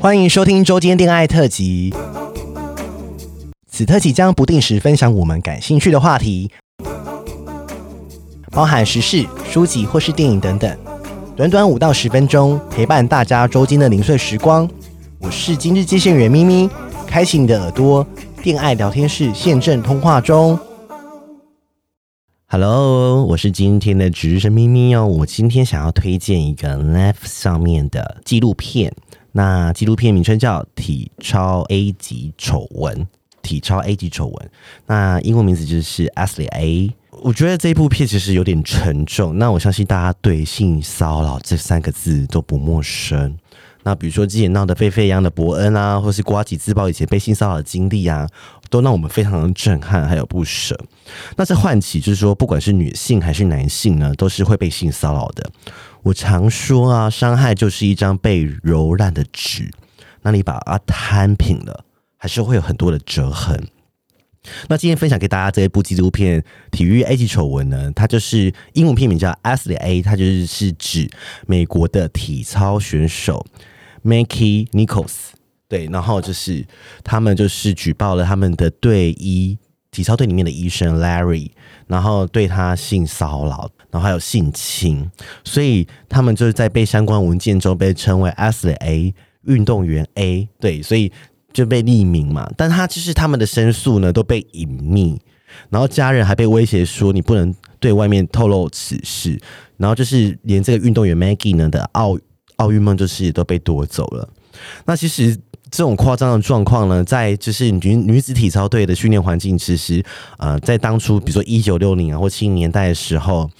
欢迎收听周间恋爱特辑。此特辑将不定时分享我们感兴趣的话题，包含时事、书籍或是电影等等。短短五到十分钟，陪伴大家周间的零碎时光。我是今日接线员咪咪，开启你的耳朵，恋爱聊天室现正通话中。Hello，我是今天的值日生咪咪哦。我今天想要推荐一个 Netflix 上面的纪录片，那纪录片名称叫《体超 A 级丑闻》。体超 A 级丑闻，那英文名字就是 Ashley A。我觉得这部片其实有点沉重，那我相信大家对性骚扰这三个字都不陌生。那比如说之前闹得沸沸扬扬的伯恩啊，或是瓜吉自曝以前被性骚扰的经历啊，都让我们非常的震撼，还有不舍。那这唤起就是说，不管是女性还是男性呢，都是会被性骚扰的。我常说啊，伤害就是一张被揉烂的纸，那你把它摊平了。还是会有很多的折痕。那今天分享给大家这一部纪录片《体育 A 级丑闻》呢，它就是英文片名叫 a s l e y A，它就是是指美国的体操选手 Mackie Nichols。对，然后就是他们就是举报了他们的队医体操队里面的医生 Larry，然后对他性骚扰，然后还有性侵，所以他们就是在被相关文件中被称为 a s l e y A 运动员 A。对，所以。就被匿名嘛，但他就是他们的申诉呢都被隐匿，然后家人还被威胁说你不能对外面透露此事，然后就是连这个运动员 Maggie 呢的奥奥运梦就是都被夺走了。那其实这种夸张的状况呢，在就是女女子体操队的训练环境，其实呃在当初比如说一九六零啊或七零年代的时候，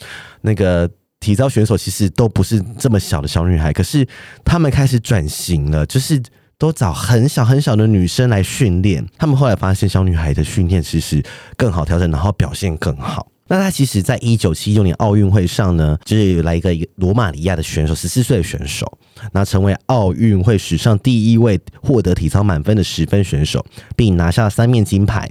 那个体操选手其实都不是这么小的小女孩，可是他们开始转型了，就是。都找很小很小的女生来训练，他们后来发现小女孩的训练其实更好调整，然后表现更好。那他其实，在一九七六年奥运会上呢，就是来一个一个罗马尼亚的选手，十四岁的选手，那成为奥运会史上第一位获得体操满分的十分选手，并拿下三面金牌。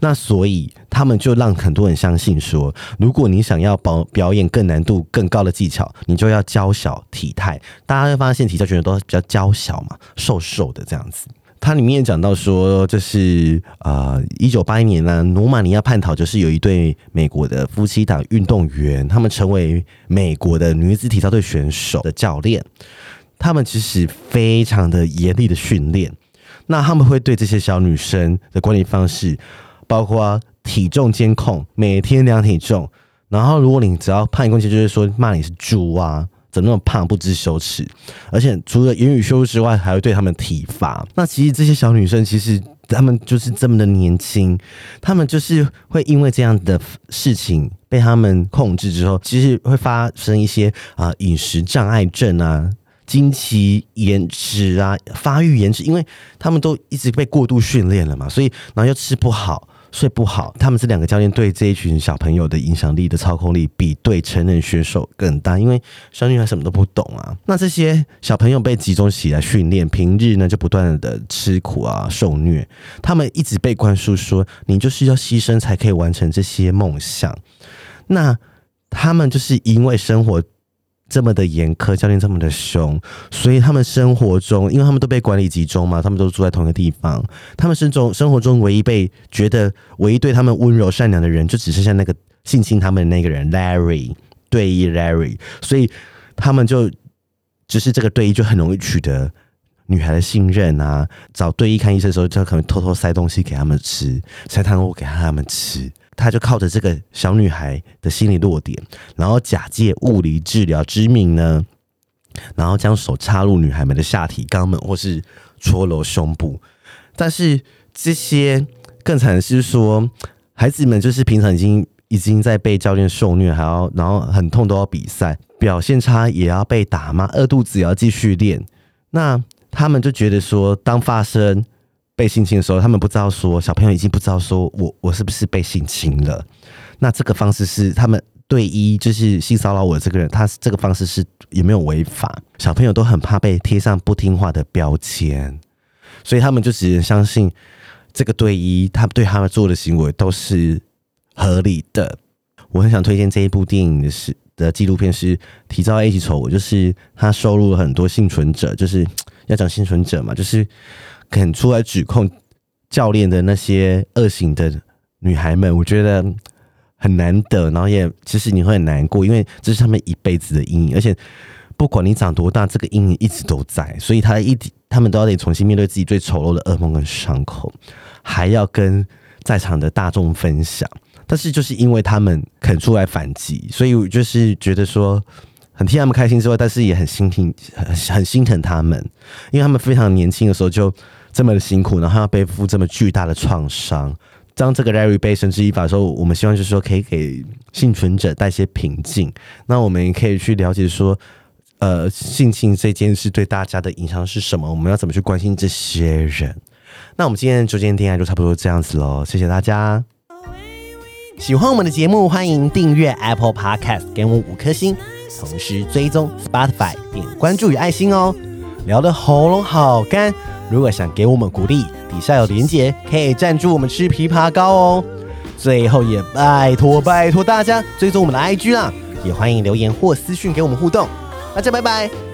那所以他们就让很多人相信说，如果你想要表表演更难度更高的技巧，你就要娇小体态。大家会发现体操选手都比较娇小嘛，瘦瘦的这样子。它里面讲到说，就是啊，一九八一年呢，罗马尼亚叛逃，就是有一对美国的夫妻档运动员，他们成为美国的女子体操队选手的教练。他们其实非常的严厉的训练，那他们会对这些小女生的管理方式，包括体重监控，每天量体重，然后如果你只要判一公斤，就是说骂你是猪啊。怎么那么胖，不知羞耻，而且除了言语羞辱之外，还会对他们体罚。那其实这些小女生，其实她们就是这么的年轻，她们就是会因为这样的事情被他们控制之后，其实会发生一些啊饮食障碍症啊、经期延迟啊、发育延迟，因为他们都一直被过度训练了嘛，所以然后又吃不好。睡不好，他们这两个教练对这一群小朋友的影响力的操控力比对成人选手更大，因为小女孩什么都不懂啊。那这些小朋友被集中起来训练，平日呢就不断的吃苦啊，受虐。他们一直被灌输说，你就是要牺牲才可以完成这些梦想。那他们就是因为生活。这么的严苛，教练这么的凶，所以他们生活中，因为他们都被管理集中嘛，他们都住在同一个地方。他们生中生活中唯一被觉得唯一对他们温柔善良的人，就只剩下那个性侵他们的那个人 Larry 对医 Larry。所以他们就只是这个队医就很容易取得女孩的信任啊。找队医看医生的时候，就可能偷偷塞东西给他们吃，塞糖果给他们吃。他就靠着这个小女孩的心理弱点，然后假借物理治疗之名呢，然后将手插入女孩们的下体、肛门或是搓揉胸部。但是这些更惨的是说，孩子们就是平常已经已经在被教练受虐，还要然后很痛都要比赛，表现差也要被打骂，饿肚子也要继续练。那他们就觉得说，当发生。被性侵的时候，他们不知道说小朋友已经不知道说我我是不是被性侵了。那这个方式是他们队医就是性骚扰我这个人，他这个方式是有没有违法？小朋友都很怕被贴上不听话的标签，所以他们就只能相信这个队医，他对他们做的行为都是合理的。我很想推荐这一部电影的是的纪录片是《体操 A 级丑闻》，就是他收录了很多幸存者，就是。要讲幸存者嘛，就是肯出来指控教练的那些恶行的女孩们，我觉得很难得，然后也其实你会很难过，因为这是他们一辈子的阴影，而且不管你长多大，这个阴影一直都在，所以他一他们都要得重新面对自己最丑陋的噩梦跟伤口，还要跟在场的大众分享。但是就是因为他们肯出来反击，所以我就是觉得说。很替他们开心之外，但是也很心疼，很很心疼他们，因为他们非常年轻的时候就这么的辛苦，然后要背负这么巨大的创伤。当这个 Larry 被绳之以法的时候，我们希望就是说可以给幸存者带些平静。那我们也可以去了解说，呃，性侵这件事对大家的影响是什么？我们要怎么去关心这些人？那我们今天的周间电台就差不多这样子喽，谢谢大家。喜欢我们的节目，欢迎订阅 Apple Podcast，给我们五颗星。同时追踪 Spotify，点关注与爱心哦。聊得喉咙好干，如果想给我们鼓励，底下有连结，可以赞助我们吃枇杷膏哦。最后也拜托拜托大家追踪我们的 IG 啦，也欢迎留言或私讯给我们互动。大家拜拜。